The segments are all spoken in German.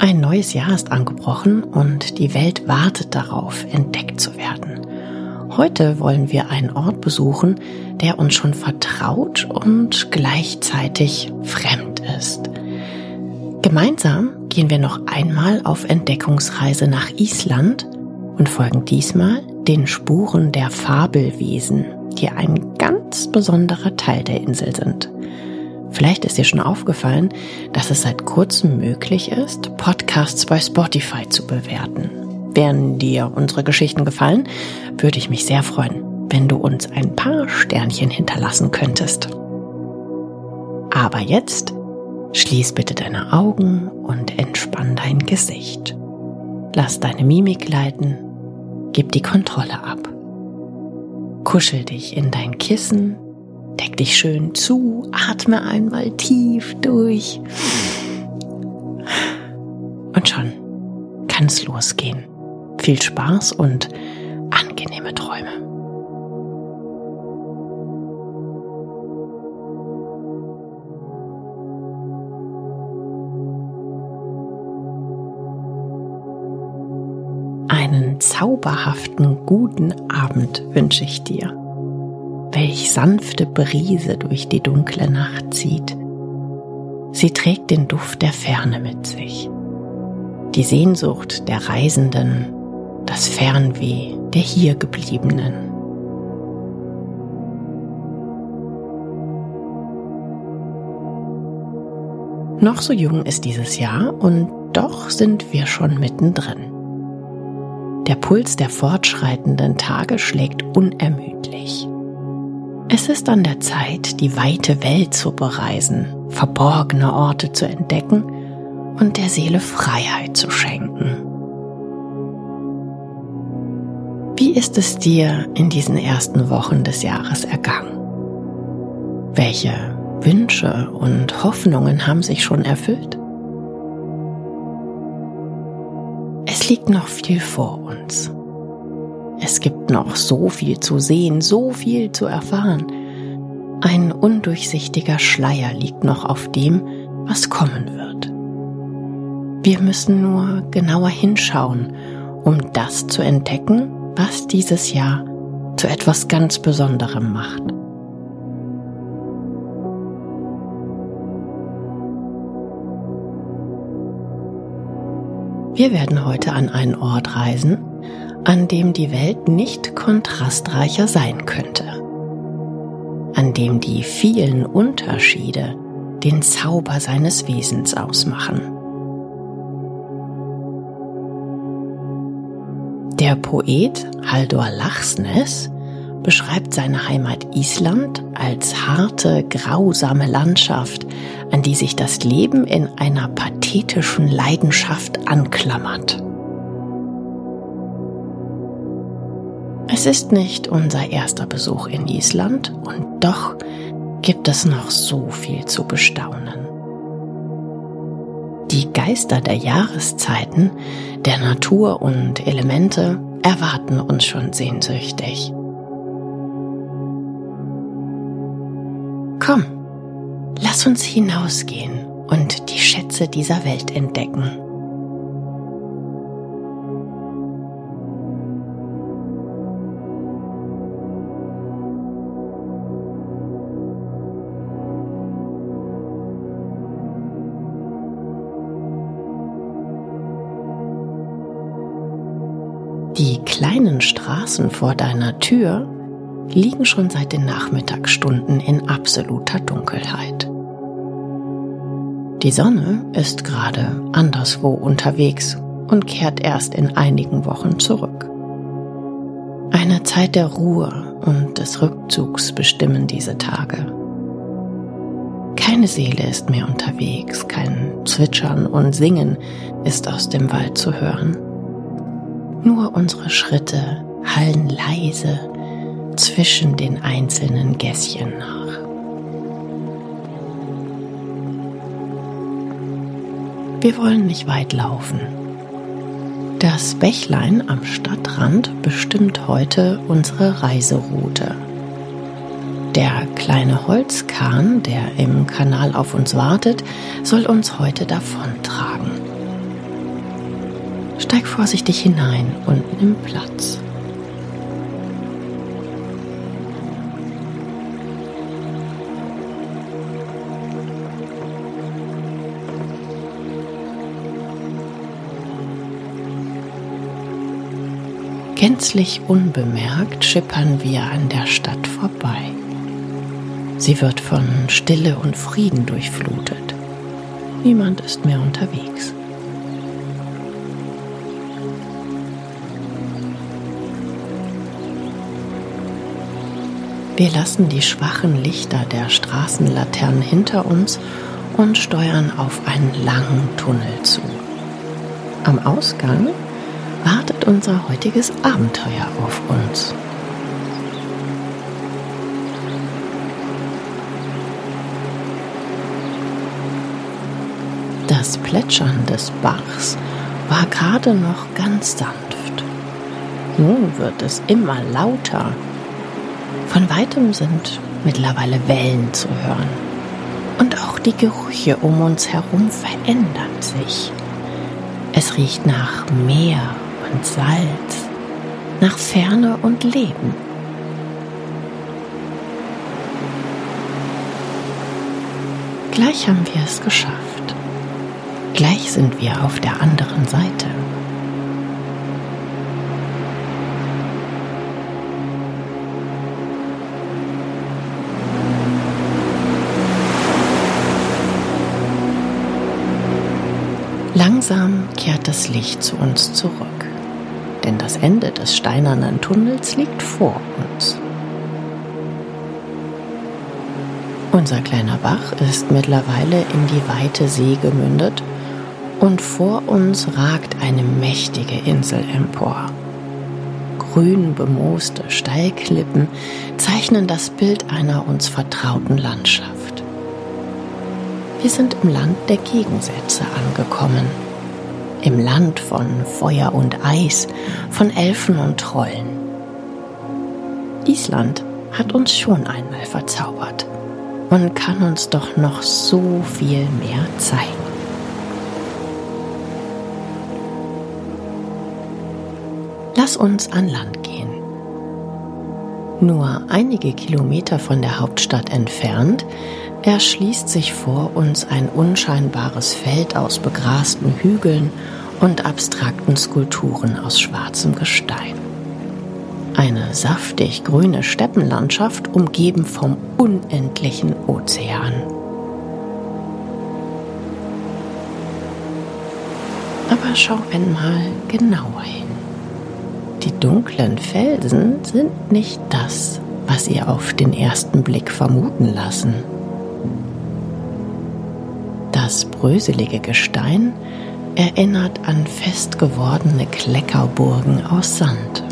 Ein neues Jahr ist angebrochen und die Welt wartet darauf, entdeckt zu werden. Heute wollen wir einen Ort besuchen, der uns schon vertraut und gleichzeitig fremd ist. Gemeinsam gehen wir noch einmal auf Entdeckungsreise nach Island und folgen diesmal den Spuren der Fabelwesen, die ein ganz besonderer Teil der Insel sind. Vielleicht ist dir schon aufgefallen, dass es seit kurzem möglich ist, Podcasts bei Spotify zu bewerten. Wären dir unsere Geschichten gefallen, würde ich mich sehr freuen, wenn du uns ein paar Sternchen hinterlassen könntest. Aber jetzt schließ bitte deine Augen und entspann dein Gesicht. Lass deine Mimik leiten, gib die Kontrolle ab. Kuschel dich in dein Kissen Deck dich schön zu, atme einmal tief durch. Und schon kann es losgehen. Viel Spaß und angenehme Träume. Einen zauberhaften guten Abend wünsche ich dir welch sanfte Brise durch die dunkle Nacht zieht. Sie trägt den Duft der Ferne mit sich, die Sehnsucht der Reisenden, das Fernweh der Hiergebliebenen. Noch so jung ist dieses Jahr und doch sind wir schon mittendrin. Der Puls der fortschreitenden Tage schlägt unermüdlich. Es ist an der Zeit, die weite Welt zu bereisen, verborgene Orte zu entdecken und der Seele Freiheit zu schenken. Wie ist es dir in diesen ersten Wochen des Jahres ergangen? Welche Wünsche und Hoffnungen haben sich schon erfüllt? Es liegt noch viel vor uns. Es gibt noch so viel zu sehen, so viel zu erfahren. Ein undurchsichtiger Schleier liegt noch auf dem, was kommen wird. Wir müssen nur genauer hinschauen, um das zu entdecken, was dieses Jahr zu etwas ganz Besonderem macht. Wir werden heute an einen Ort reisen, an dem die Welt nicht kontrastreicher sein könnte, an dem die vielen Unterschiede den Zauber seines Wesens ausmachen. Der Poet Haldor Lachsnes beschreibt seine Heimat Island als harte, grausame Landschaft, an die sich das Leben in einer pathetischen Leidenschaft anklammert. Es ist nicht unser erster Besuch in Island und doch gibt es noch so viel zu bestaunen. Die Geister der Jahreszeiten, der Natur und Elemente erwarten uns schon sehnsüchtig. Komm, lass uns hinausgehen und die Schätze dieser Welt entdecken. Die kleinen Straßen vor deiner Tür liegen schon seit den Nachmittagsstunden in absoluter Dunkelheit. Die Sonne ist gerade anderswo unterwegs und kehrt erst in einigen Wochen zurück. Eine Zeit der Ruhe und des Rückzugs bestimmen diese Tage. Keine Seele ist mehr unterwegs, kein Zwitschern und Singen ist aus dem Wald zu hören. Nur unsere Schritte hallen leise zwischen den einzelnen Gässchen nach. Wir wollen nicht weit laufen. Das Bächlein am Stadtrand bestimmt heute unsere Reiseroute. Der kleine Holzkahn, der im Kanal auf uns wartet, soll uns heute davontragen. Steig vorsichtig hinein und nimm Platz. Gänzlich unbemerkt schippern wir an der Stadt vorbei. Sie wird von Stille und Frieden durchflutet. Niemand ist mehr unterwegs. Wir lassen die schwachen Lichter der Straßenlaternen hinter uns und steuern auf einen langen Tunnel zu. Am Ausgang wartet unser heutiges Abenteuer auf uns. Das Plätschern des Bachs war gerade noch ganz sanft. Nun wird es immer lauter. Von weitem sind mittlerweile Wellen zu hören. Und auch die Gerüche um uns herum verändern sich. Es riecht nach Meer und Salz, nach Ferne und Leben. Gleich haben wir es geschafft. Gleich sind wir auf der anderen Seite. Langsam kehrt das Licht zu uns zurück denn das Ende des steinernen Tunnels liegt vor uns. Unser kleiner Bach ist mittlerweile in die weite See gemündet und vor uns ragt eine mächtige Insel empor. Grün bemooste Steilklippen zeichnen das Bild einer uns vertrauten Landschaft. Wir sind im Land der Gegensätze angekommen im Land von Feuer und Eis, von Elfen und Trollen. Island hat uns schon einmal verzaubert und kann uns doch noch so viel mehr zeigen. Lass uns an Land gehen. Nur einige Kilometer von der Hauptstadt entfernt erschließt sich vor uns ein unscheinbares Feld aus begrasten Hügeln und abstrakten Skulpturen aus schwarzem Gestein. Eine saftig grüne Steppenlandschaft umgeben vom unendlichen Ozean. Aber schau einmal genauer hin. Die dunklen Felsen sind nicht das, was ihr auf den ersten Blick vermuten lassen. Das bröselige Gestein erinnert an fest gewordene Kleckerburgen aus Sand.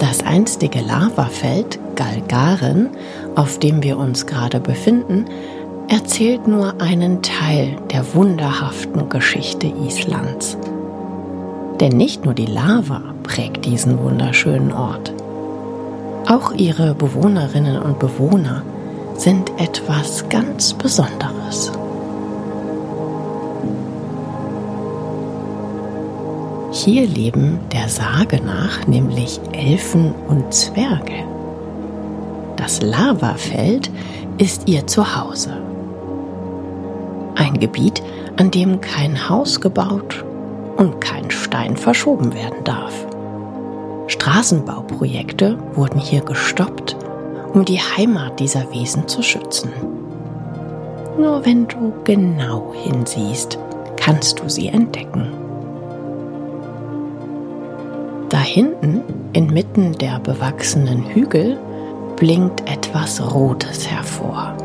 Das einstige Lavafeld Galgaren, auf dem wir uns gerade befinden, erzählt nur einen Teil der wunderhaften Geschichte Islands. Denn nicht nur die Lava prägt diesen wunderschönen Ort. Auch ihre Bewohnerinnen und Bewohner sind etwas ganz Besonderes. Hier leben der Sage nach nämlich Elfen und Zwerge. Das Lavafeld ist ihr Zuhause. Ein Gebiet, an dem kein Haus gebaut und kein Stein verschoben werden darf. Straßenbauprojekte wurden hier gestoppt, um die Heimat dieser Wesen zu schützen. Nur wenn du genau hinsiehst, kannst du sie entdecken. Da hinten, inmitten der bewachsenen Hügel, blinkt etwas Rotes hervor.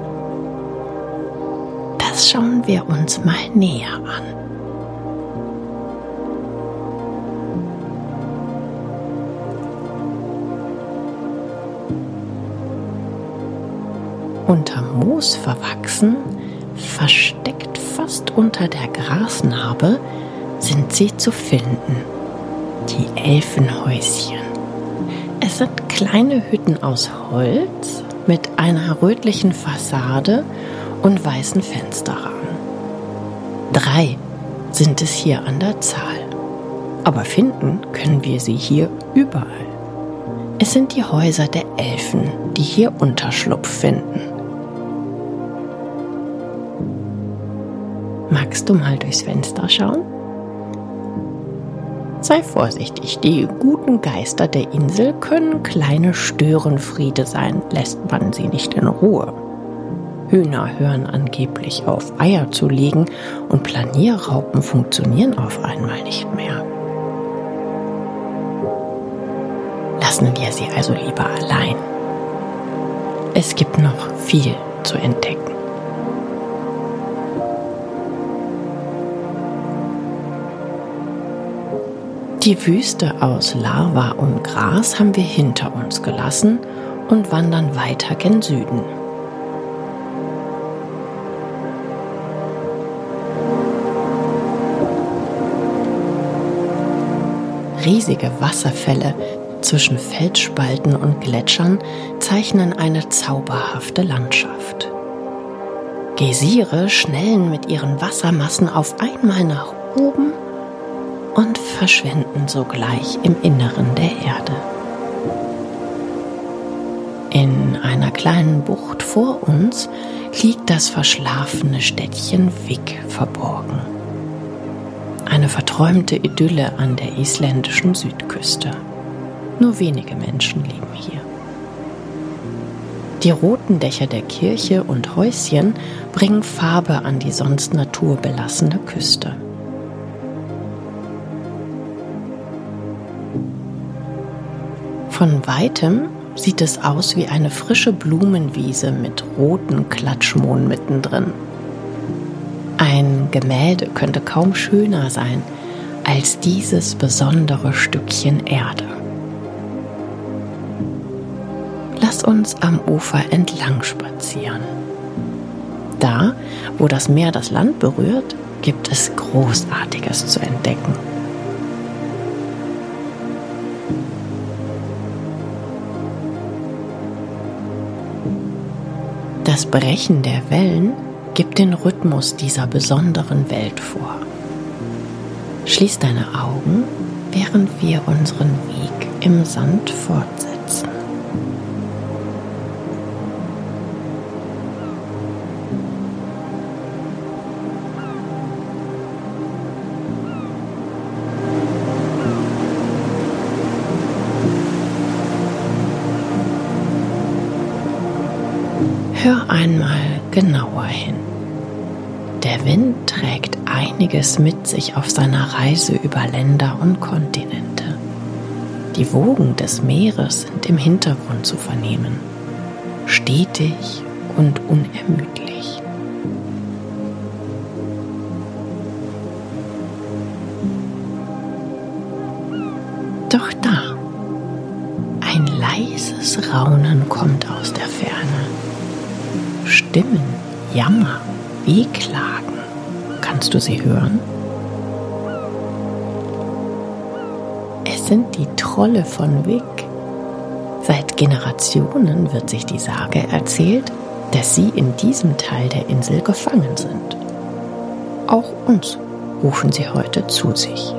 Das schauen wir uns mal näher an. Unterm Moos verwachsen, versteckt fast unter der Grasnarbe, sind sie zu finden. Die Elfenhäuschen. Es sind kleine Hütten aus Holz mit einer rötlichen Fassade und weißen Fensterrahmen. Drei sind es hier an der Zahl. Aber finden können wir sie hier überall. Es sind die Häuser der Elfen, die hier Unterschlupf finden. Magst du mal durchs Fenster schauen? Sei vorsichtig, die guten Geister der Insel können kleine Störenfriede sein, lässt man sie nicht in Ruhe. Hühner hören angeblich auf, Eier zu legen und Planierraupen funktionieren auf einmal nicht mehr. Lassen wir sie also lieber allein. Es gibt noch viel zu entdecken. Die Wüste aus Lava und Gras haben wir hinter uns gelassen und wandern weiter gen Süden. Riesige Wasserfälle zwischen Felsspalten und Gletschern zeichnen eine zauberhafte Landschaft. Geysire schnellen mit ihren Wassermassen auf einmal nach oben und verschwinden sogleich im Inneren der Erde. In einer kleinen Bucht vor uns liegt das verschlafene Städtchen Vik verborgen. Eine verträumte Idylle an der isländischen Südküste. Nur wenige Menschen leben hier. Die roten Dächer der Kirche und Häuschen bringen Farbe an die sonst naturbelassene Küste. Von weitem sieht es aus wie eine frische Blumenwiese mit roten Klatschmohn mittendrin. Ein Gemälde könnte kaum schöner sein als dieses besondere Stückchen Erde. Lass uns am Ufer entlang spazieren. Da, wo das Meer das Land berührt, gibt es Großartiges zu entdecken. Das Brechen der Wellen gibt den Rhythmus dieser besonderen Welt vor. Schließ deine Augen, während wir unseren Weg im Sand fortsetzen. Einmal genauer hin. Der Wind trägt einiges mit sich auf seiner Reise über Länder und Kontinente. Die Wogen des Meeres sind im Hintergrund zu vernehmen, stetig und unermüdlich. Doch da, ein leises Raunen kommt aus der Ferne. Stimmen, Jammer, Wehklagen. Kannst du sie hören? Es sind die Trolle von Wick. Seit Generationen wird sich die Sage erzählt, dass sie in diesem Teil der Insel gefangen sind. Auch uns rufen sie heute zu sich.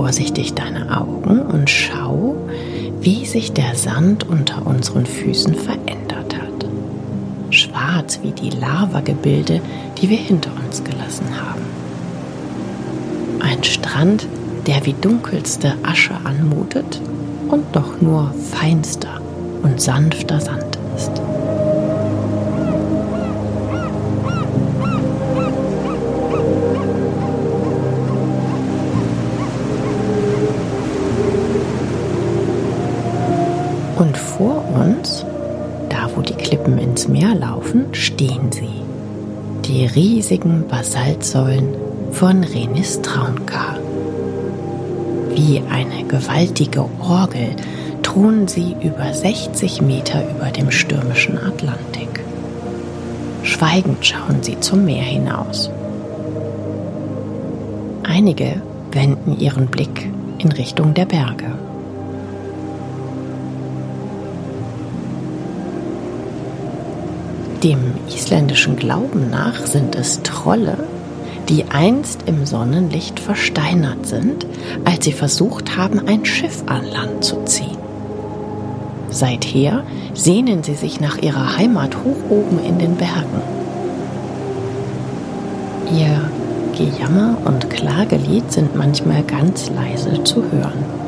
Vorsichtig deine Augen und schau, wie sich der Sand unter unseren Füßen verändert hat. Schwarz wie die Lavagebilde, die wir hinter uns gelassen haben. Ein Strand, der wie dunkelste Asche anmutet und doch nur feinster und sanfter Sand sie. Die riesigen Basaltsäulen von Renis Traunka. Wie eine gewaltige Orgel thronen sie über 60 Meter über dem stürmischen Atlantik. Schweigend schauen sie zum Meer hinaus. Einige wenden ihren Blick in Richtung der Berge. Dem isländischen Glauben nach sind es Trolle, die einst im Sonnenlicht versteinert sind, als sie versucht haben, ein Schiff an Land zu ziehen. Seither sehnen sie sich nach ihrer Heimat hoch oben in den Bergen. Ihr Gejammer und Klagelied sind manchmal ganz leise zu hören.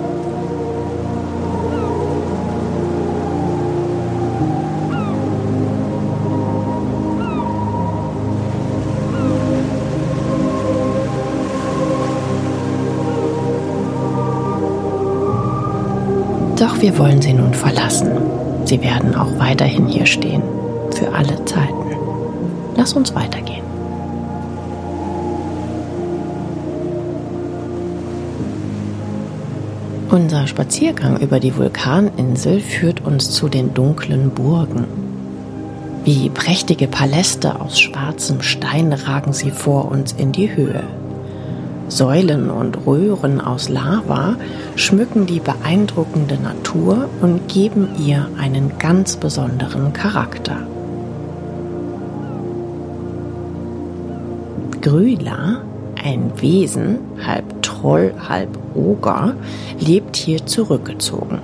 Doch wir wollen sie nun verlassen. Sie werden auch weiterhin hier stehen. Für alle Zeiten. Lass uns weitergehen. Unser Spaziergang über die Vulkaninsel führt uns zu den dunklen Burgen. Wie prächtige Paläste aus schwarzem Stein ragen sie vor uns in die Höhe. Säulen und Röhren aus Lava schmücken die beeindruckende Natur und geben ihr einen ganz besonderen Charakter. Grüla, ein Wesen, halb Troll, halb Oger, lebt hier zurückgezogen.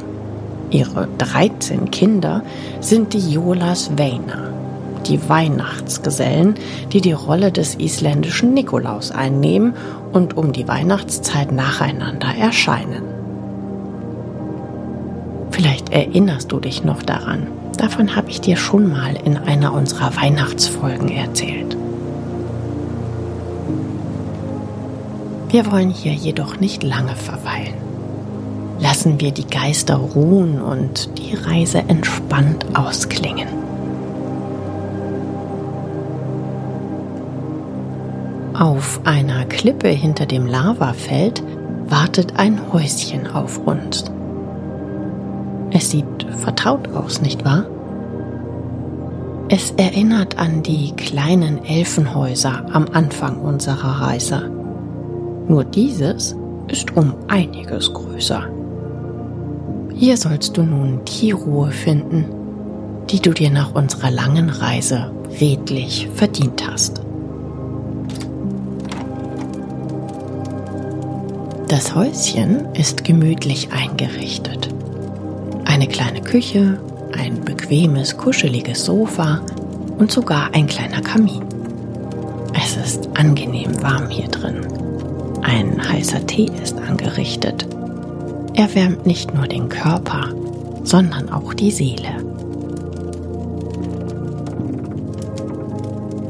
Ihre 13 Kinder sind die Jolas Veina, die Weihnachtsgesellen, die die Rolle des isländischen Nikolaus einnehmen und um die Weihnachtszeit nacheinander erscheinen. Vielleicht erinnerst du dich noch daran. Davon habe ich dir schon mal in einer unserer Weihnachtsfolgen erzählt. Wir wollen hier jedoch nicht lange verweilen. Lassen wir die Geister ruhen und die Reise entspannt ausklingen. Auf einer Klippe hinter dem Lavafeld wartet ein Häuschen auf uns. Es sieht vertraut aus, nicht wahr? Es erinnert an die kleinen Elfenhäuser am Anfang unserer Reise. Nur dieses ist um einiges größer. Hier sollst du nun die Ruhe finden, die du dir nach unserer langen Reise redlich verdient hast. Das Häuschen ist gemütlich eingerichtet. Eine kleine Küche, ein bequemes, kuscheliges Sofa und sogar ein kleiner Kamin. Es ist angenehm warm hier drin. Ein heißer Tee ist angerichtet. Er wärmt nicht nur den Körper, sondern auch die Seele.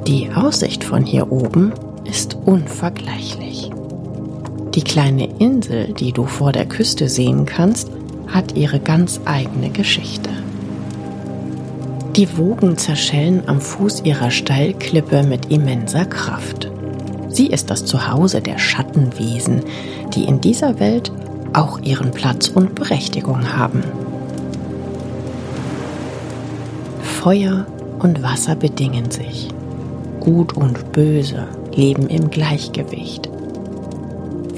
Die Aussicht von hier oben ist unvergleichlich. Die kleine Insel, die du vor der Küste sehen kannst, hat ihre ganz eigene Geschichte. Die Wogen zerschellen am Fuß ihrer Steilklippe mit immenser Kraft. Sie ist das Zuhause der Schattenwesen, die in dieser Welt auch ihren Platz und Berechtigung haben. Feuer und Wasser bedingen sich. Gut und Böse leben im Gleichgewicht.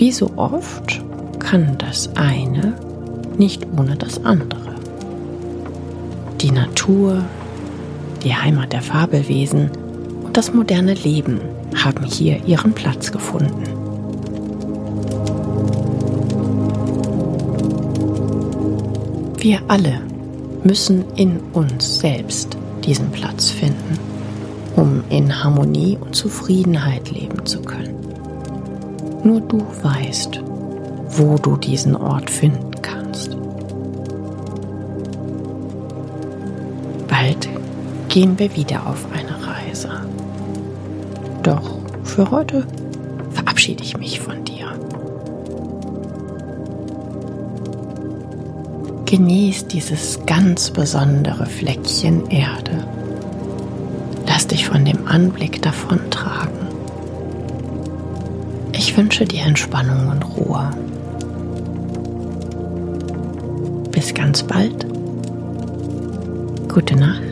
Wie so oft kann das eine nicht ohne das andere. Die Natur, die Heimat der Fabelwesen und das moderne Leben haben hier ihren Platz gefunden. Wir alle müssen in uns selbst diesen Platz finden, um in Harmonie und Zufriedenheit leben zu können. Nur du weißt, wo du diesen Ort finden kannst. Bald gehen wir wieder auf eine Reise. Doch für heute verabschiede ich mich von dir. Genieß dieses ganz besondere Fleckchen Erde. Lass dich von dem Anblick davontragen. Ich wünsche dir Entspannung und Ruhe. Bis ganz bald. Gute Nacht.